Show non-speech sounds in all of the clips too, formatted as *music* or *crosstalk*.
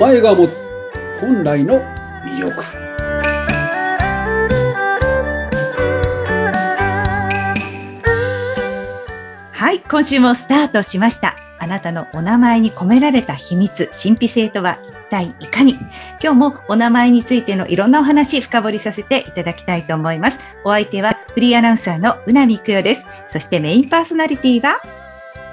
前が持つ本来の魅力はい、今週もスタートしました。あなたのお名前に込められた秘密、神秘性とは一体いかに？今日もお名前についてのいろんなお話深掘りさせていただきたいと思います。お相手はフリーアナウンサーのうなみくよです。そしてメインパーソナリティは、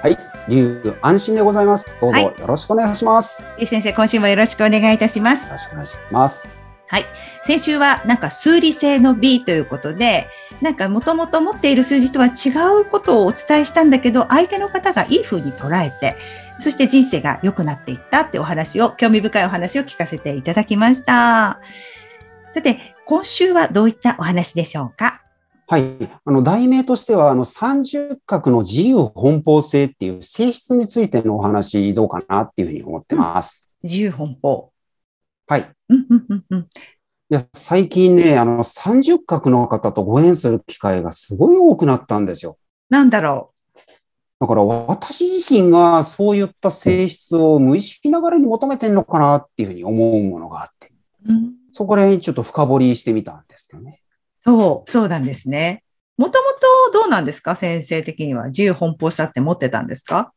はい龍安心でございますどうぞはいよろしくお願いします、ゆう先生、今週もよろしくお願いいたしますよ。ろしくお願いしますはい。先週はなんか数理性の B ということで、なんかもともと持っている数字とは違うことをお伝えしたんだけど、相手の方がいい風に捉えて、そして人生が良くなっていったってお話を、興味深いお話を聞かせていただきました。さて、今週はどういったお話でしょうか？はい。あの、題名としては、あの、三十角の自由奔放性っていう性質についてのお話、どうかなっていうふうに思ってます。自由奔放。はい。うんうんうんうん。いや、最近ね、あの、三十角の方とご縁する機会がすごい多くなったんですよ。なんだろだから、私自身がそういった性質を無意識ながらに求めてんのかなっていうふうに思うものがあって、う、うんそこら辺ちょっと深掘りしてみたんですよね。そう、そうなんですね。もともとどうなんですか？先生的には。自由奔放さって持ってたんですか？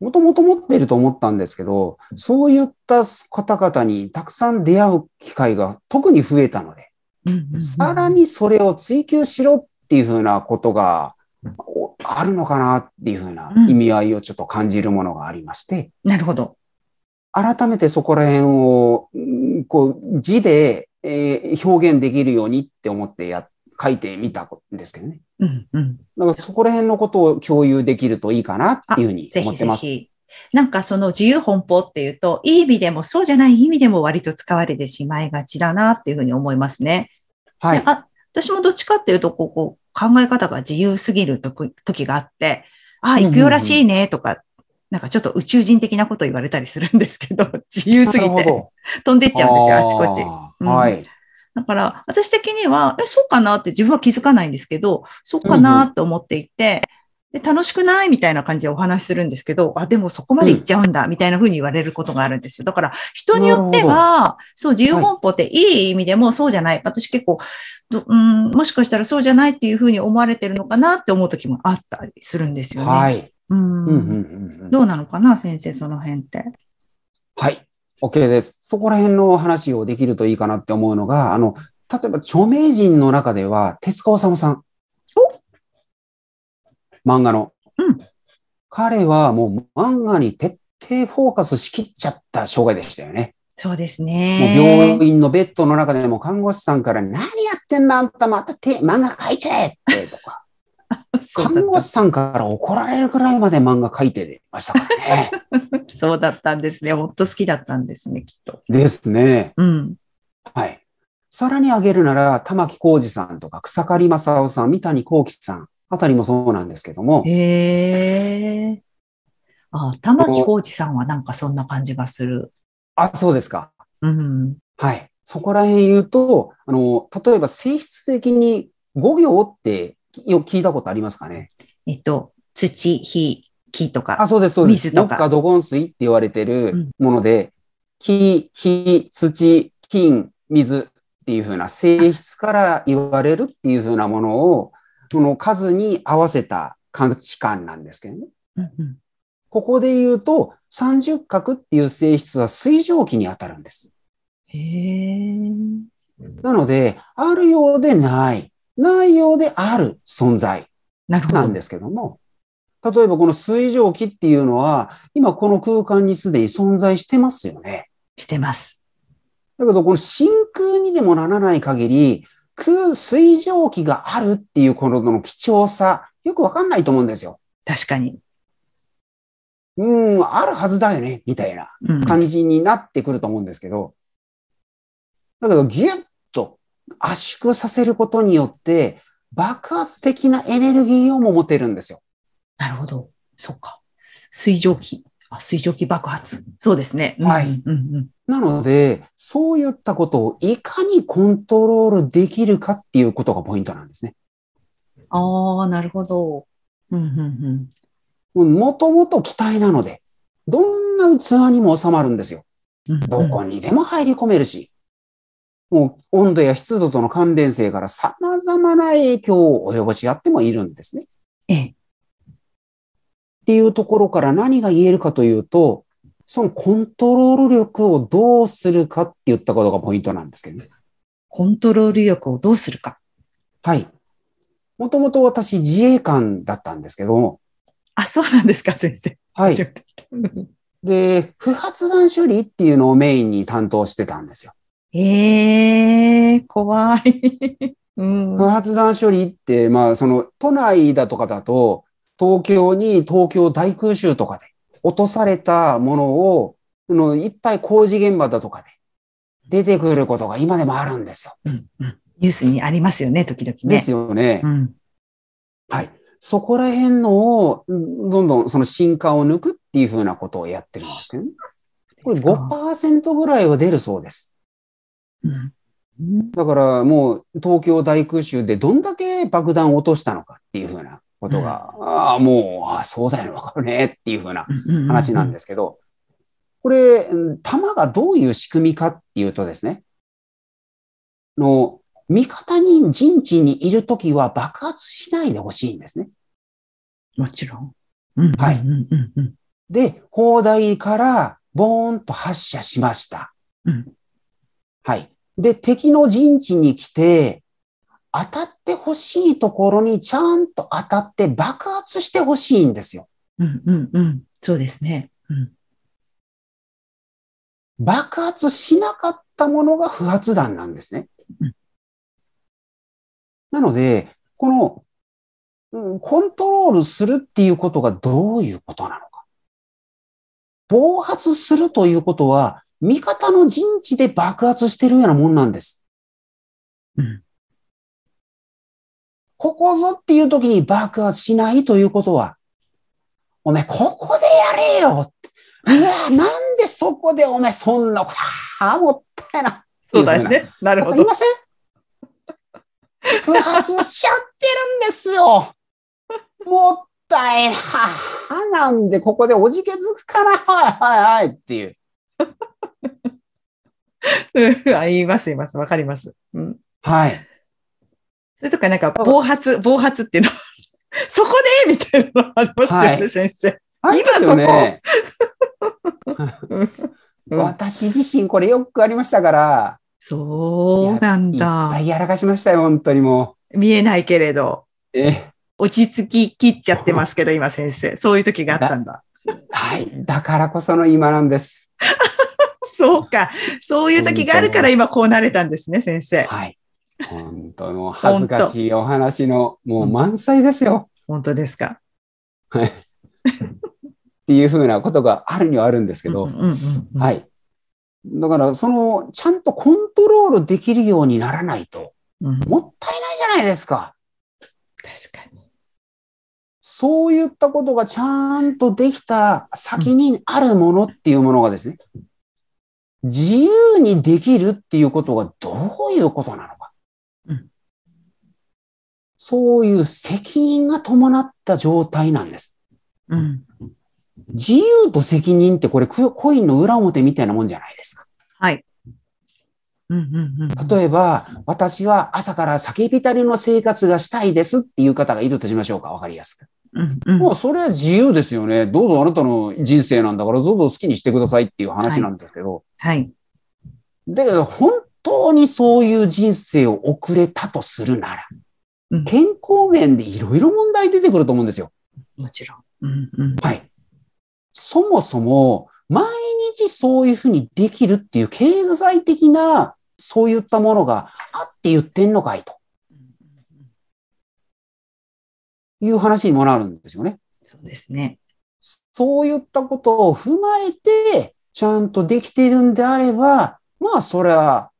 もともと持っていると思ったんですけど、そういった方々にたくさん出会う機会が特に増えたので、うんうんうんさらにそれを追求しろっていうふうなことがおあるのかなっていうふうなうん。意味合いをちょっと感じるものがありまして、なるほど。改めてそこら辺を、うんこう、字で、えー表現できるようにって思ってや、書いてみたんですけどね。うんうん。だからそこら辺のことを共有できるといいかなっていうふうにぜひ思ってます。ぜひ。なんかその自由奔放っていうと、いい意味でもそうじゃない意味でも割と使われてしまいがちだなっていうふうに思いますね。はいで。あ私もどっちかっていうと、こう、こう考え方が自由すぎる時時があって、ああ、行くよらしいねとか、なんかちょっと宇宙人的なこと言われたりするんですけど、*laughs* 自由すぎて飛んでっちゃうんですよ、あちこち。はい。だから、私的には、え、そうかなって自分は気づかないんですけど、そうかなって思っていて、で楽しくないみたいな感じでお話しするんですけど、あ、でもそこまで行っちゃうんだ、みたいな風に言われることがあるんですよ。だから、人によっては、そう、自由奔放っていい意味でもそうじゃない。私結構、どうん、もしかしたらそうじゃないっていう風に思われてるのかなって思う時もあったりするんですよね。はい。うんうんうんうんうんどうなのかな、先生、その辺って。はい。OK です。そこら辺の話をできるといいかなって思うのが、あの、例えば著名人の中では、手塚治虫さん。漫画の。うん彼はもう漫画に徹底フォーカスしきっちゃった生涯でしたよね。そうですもうね。病院のベッドの中でも看護師さんから何やってんのあんたまた手漫画描いちゃえってとか、看護師さんから怒られるくらいまで漫画描いてましたからね。た *laughs* そうだったんですね。ほんと好きだったんですね、きっと。ですね。うん。はい。さらに挙げるなら、玉木浩二さんとか草刈正雄さん、三谷幸喜さんあたりもそうなんですけども、へえ。あ、玉木浩二さんはなんかそんな感じがする。あ、そうですか。うん。はい。そこら辺言うと、あの、例えば性質的に5行ってよ聞いたことありますかね？えっと、土、火、木とか。あ、そうです、そうです。水とか木下土金水って言われてうるんもので、木、火、土、金、水っていう風な性質から言われるっていう風なものを、その数に合わせた価値観なんですけどね。うんうんここで言うと、三十角っていう性質は水蒸気に当たるんです。へえ。なので、あるようでない、ないようである存在なんですけども、例えばこの水蒸気っていうのは、今この空間にすでに存在してますよね。してます。だけど、この真空にでもならない限り、空、水蒸気があるっていうこのの貴重さ、よくわかんないと思うんですよ。確かに。うん、あるはずだよね、みたいな。うん。感じになってくると思うんですけど、だけどギュッと圧縮させることによって爆発的なエネルギーをも持てるんですよ。なるほど。そうか。水蒸気。あ、水蒸気爆発。そうですね。うんはいうんうん。なので、そういったことをいかにコントロールできるかっていうことがポイントなんですね。ああ、なるほど。うんうんうん。もともと気体なので、どんな器にも収まるんですよ。うんどこにでも入り込めるし、もう温度や湿度との関連性から様々な影響を及ぼし合ってもいるんですね。ええ。っていうところから何が言えるかというと、そのコントロール力をどうするかって言ったことがポイントなんですけどね。コントロール力をどうするか。はい。もともと私自衛官だったんですけども、あ、そうなんですか、先生。はい *laughs* で、不発弾処理っていうのをメインに担当してたんですよ。ええ怖い。*laughs* うん。不発弾処理って、まあ、その都内だとかだと、東京に東京大空襲とかで落とされたものを、そのいっぱい工事現場だとかで出てくることが今でもあるんですよ。うんうんニュースにありますよね、時々ね。ですよね。うん。はい。そこら辺のを、うんどんどんその進化を抜くっていうふうなことをやってるんですけどね。これ5%ぐらいは出るそうです。うんうんだからもう東京大空襲でどんだけ爆弾を落としたのかっていうふうなことが、ああ、もう、ああ、そうだよね、わかるねっていうふうなうん話なんですけど、これ、うん弾がどういう仕組みかっていうとですね、の、味方に陣地にいるときは爆発しないでほしいんですね。もちろん。うんはいうんうんうんで、砲台からボーンと発射しました。うんはい。で、敵の陣地に来て、当たってほしいところにちゃんと当たって爆発してほしいんですよ。うんうんうん。そうですね。うん爆発しなかったものが不発弾なんですねうん。なので、この、うんコントロールするっていうことがどういうことなのか。暴発するということは、味方の陣地で爆発してるようなもんなんです。うんここぞっていう時に爆発しないということは、おめえ、ここでやれよいや、なんでそこでおめえ、そんなこと、ああ、もったいな。そうだよね。なるほど。いません？不発しちゃってるんですよ。もったいな。なんで、ここでおじけづくかな。はいはいはいっていう。うんあ言います、言います。わかります。うん。はい。それとかなんか、暴発、暴発っていうの。*laughs* そこでみたいなのありますよね、はい先生。ありますよね。うん *laughs* 私自身これよくありましたから、そうなんいっだぱ。いやらかしましたよ、本当にも見えないけれど、う。え、落ち着き切っちゃってますけど、今先生。そういう時があったんだ。はい。だからこその今なんです。*laughs* *laughs* そうか。そういう時があるから今こうなれたんですね、先生。はい。本当もう恥ずかしいお話の、もう満載ですよ。本当ですか。はい。っていうふうなことがあるにはあるんですけど、はい。だから、その、ちゃんとコントロールできるようにならないと、うんもったいないじゃないですか。確かに。そういったことがちゃんとできた先にあるものっていうものがですね、自由にできるっていうことがどういうことなのか。うんそういう責任が伴った状態なんです。うん。自由と責任ってこれココインの裏表みたいなもんじゃないですか。はい。うんうんうん。例えば、私は朝から酒浸りの生活がしたいですっていう方がいるとしましょうか。わかりやすく。うんうんもうそれは自由ですよね。どうぞあなたの人生なんだから、どうぞ好きにしてくださいっていう話なんですけど。はい。だけど、本当にそういう人生を送れたとするなら、うん健康面でいろいろ問題出てくると思うんですよ。もちろん。うんうん。はい。そもそも、毎日そういうふうにできるっていう経済的な、そういったものがあって言ってんのかいという話にもなるんですよね。そうですね。そういったことを踏まえて、ちゃんとできているんであれば、まあ、それは、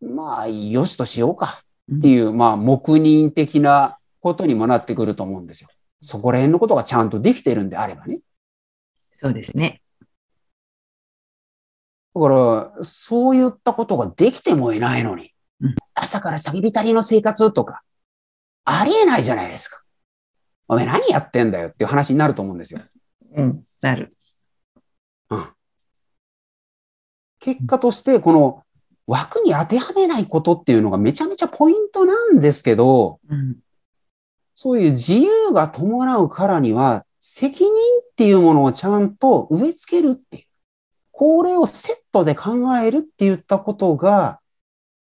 まあ、よしとしようかっていう、まあ、黙認的なことにもなってくると思うんですよ。そこら辺のことがちゃんとできているんであればね。そうですね。だから、そういったことができてもいないのに、うん朝から先浸りの生活とか、ありえないじゃないですか。お前何やってんだよっていう話になると思うんですよ。うん。なる。うん。結果として、この枠に当てはめないことっていうのがめちゃめちゃポイントなんですけど、うん。そういう自由が伴うからには、責任っていうものをちゃんと植え付けるっていう。これをセットで考えるって言ったことが、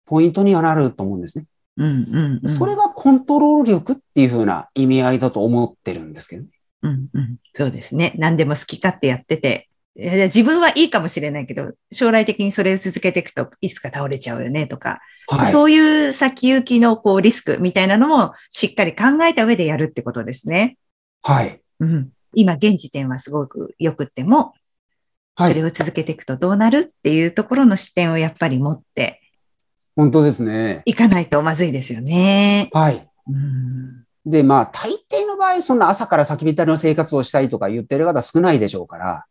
ポイントにはなると思うんですね。うん。うん。うんそれがコントロール力っていう風な意味合いだと思ってるんですけどね。うんうん、そうですね。何でも好き勝手やってて、自分はいいかもしれないけど、将来的にそれを続けていくといつか倒れちゃうよねとか、はい。そういう先行きのこうリスクみたいなのもしっかり考えた上でやるってことですね。はい。うん、今現時点はすごく良くっても、はい。それを続けていくとどうなるっていうところの視点をやっぱり持って本当ですね。いかないとまずいですよね。はい。うんで、まあ、大抵の場合、そんな朝から先びたりの生活をしたいとか言ってる方少ないでしょうから、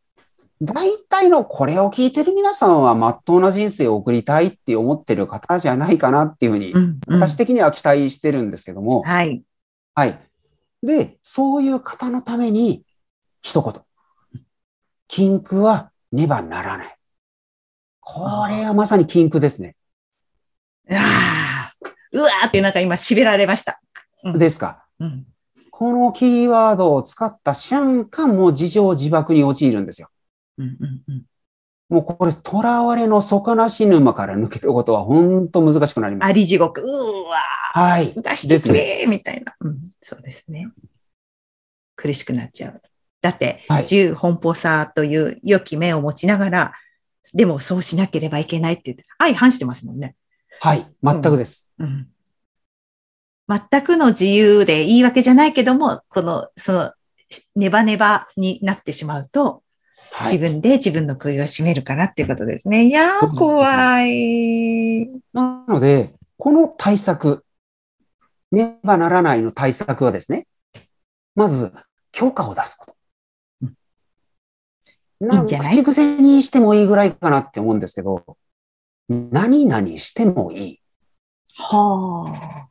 大体のこれを聞いてる皆さんは真っ当な人生を送りたいって思ってる方じゃないかなっていうふうに私的には期待してるんですけども、はい。はい。で、そういう方のために、一言。禁句はねばならない。これはまさに禁句ですね。うわーうわーってなんか今痺られました。うんですか。うんこのキーワードを使った瞬間、もう自情自爆に陥るんですよ。うんうんうんもうこれ、囚われの底なし沼から抜けることは本当難しくなります。あり地獄。うーわはい。ー出してくれーみたいな、うん。そうですね。苦しくなっちゃう。だって、はい自由奔放さという良き目を持ちながら、でもそうしなければいけないって言って、相反してますもんね。はい。全くです。うん。全くの自由でいいわけじゃないけども、この、その、ネバネバになってしまうと、はい。自分で自分の首を絞めるからっていうことですね。いやー、怖い。なので、この対策、ねばならないの対策はですね、まず、許可を出すこと。うんないいんじゃない？口癖にしてもいいぐらいかなって思うんですけど、何々してもいい。は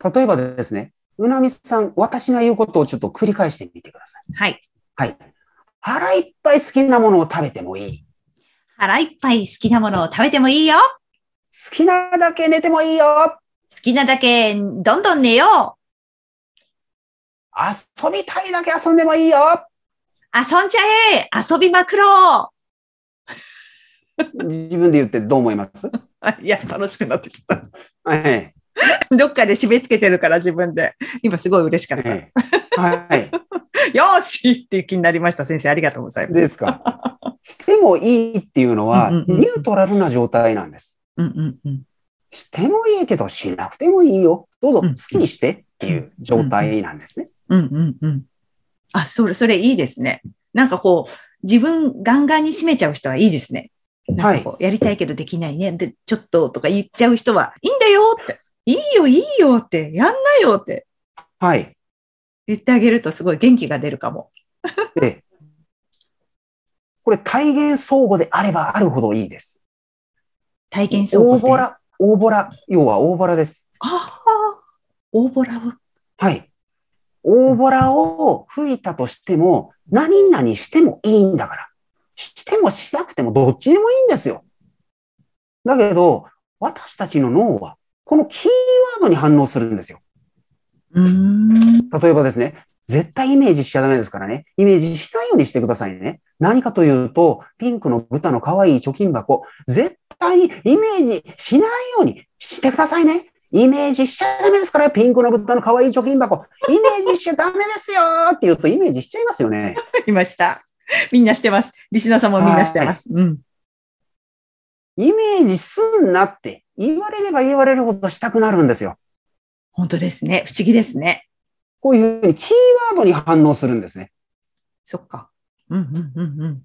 あ。例えばですね、うなみさん、私が言うことをちょっと繰り返してみてください。はい。はい。腹いっぱい好きなものを食べてもいい。腹いっぱい好きなものを食べてもいいよ。好きなだけ寝てもいいよ。好きなだけどんどん寝よ遊びたいだけ遊んでもいいよ。う。遊んじゃえ遊びまくろ自分で言ってどう思います？う *laughs* いや、楽しくなってきた。はい。どっかで締め付けてるから自分で。今すごい嬉しかった。はい。はい。*laughs* よーしっていう気になりました。先生、ありがとうございます。ですか。してもいいっていうのは、ニュートラルな状態なんです。うんうんうん。してもいいけど、しなくてもいいよ。どうぞ、うん好きにしてっていう状態なんですね。うんうんうん。あ、それ、それいいですね。なんかこう、自分ガンガンに締めちゃう人はいいですね。なんかこう、やりたいけどできないね。で、ちょっととか言っちゃう人は、いいんだよって。いいよ、いいよって。やんなよってはい。言ってあげるとすごい元気が出るかも。で、これ体現相互であればあるほどいいです。体験相互で？大ボラ、大ボラ、要は大ボラです。ああ、大ボラを？はい。大ボラを吹いたとしても、何々してもいいんだから。してもしなくてもどっちでもいいんですよ。だけど、私たちの脳は、このキーワードに反応するんですよ。うーん。例えばですね、絶対イメージしちゃダメですからね。イメージしないようにしてくださいね。何かというと、ピンクの豚の可愛い貯金箱、絶対にイメージしないようにしてくださいね。イメージしちゃダメですから、ピンクの豚の可愛い貯金箱、イメージしちゃダメですよって言うとイメージしちゃいますよね。*laughs* いました。*laughs* みんなしてます。リスナーさんもみんなしてます。うん。イメージすんなって言われれば言われるほどしたくなるんですよ。本当ですね。不思議ですね。こういうふうにキーワードに反応するんですね。そっか。うんうんうんうん。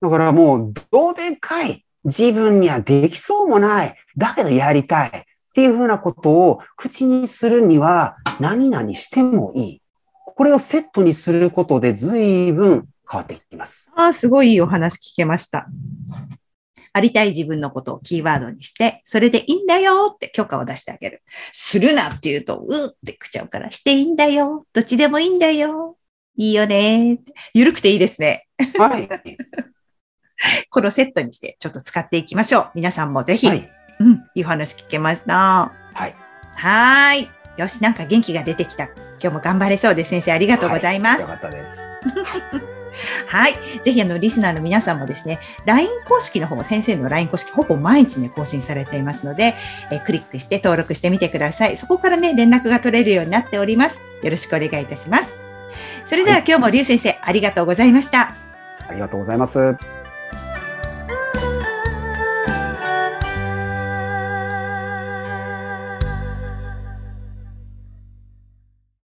だからもう、どうでかい。自分にはできそうもない。だけどやりたい。っていうふうなことを口にするには何々してもいい。これをセットにすることで随分変わってきます。ああ、すごいいいお話聞けました。ありたい自分のことをキーワードにして、それでいいんだよって許可を出してあげる。するなって言うと、うーってくちゃうから、していいんだよ。どっちでもいいんだよ。いいよね。ゆるくていいですね。はい。*laughs* このセットにしてちょっと使っていきましょう。皆さんもぜひ、はい。うん、いいお話聞けました。はい。はーい。よし、なんか元気が出てきた。今日も頑張れそうです。先生、ありがとうございます。よかったです。*laughs* はい。ぜひ、あの、リスナーの皆さんもですね、LINE 公式の方、先生の LINE 公式、ほぼ毎日ね、更新されていますので、えークリックして登録してみてください。そこからね、連絡が取れるようになっております。よろしくお願いいたします。それでは、はい今日もりゅう先生、ありがとうございました。ありがとうございます。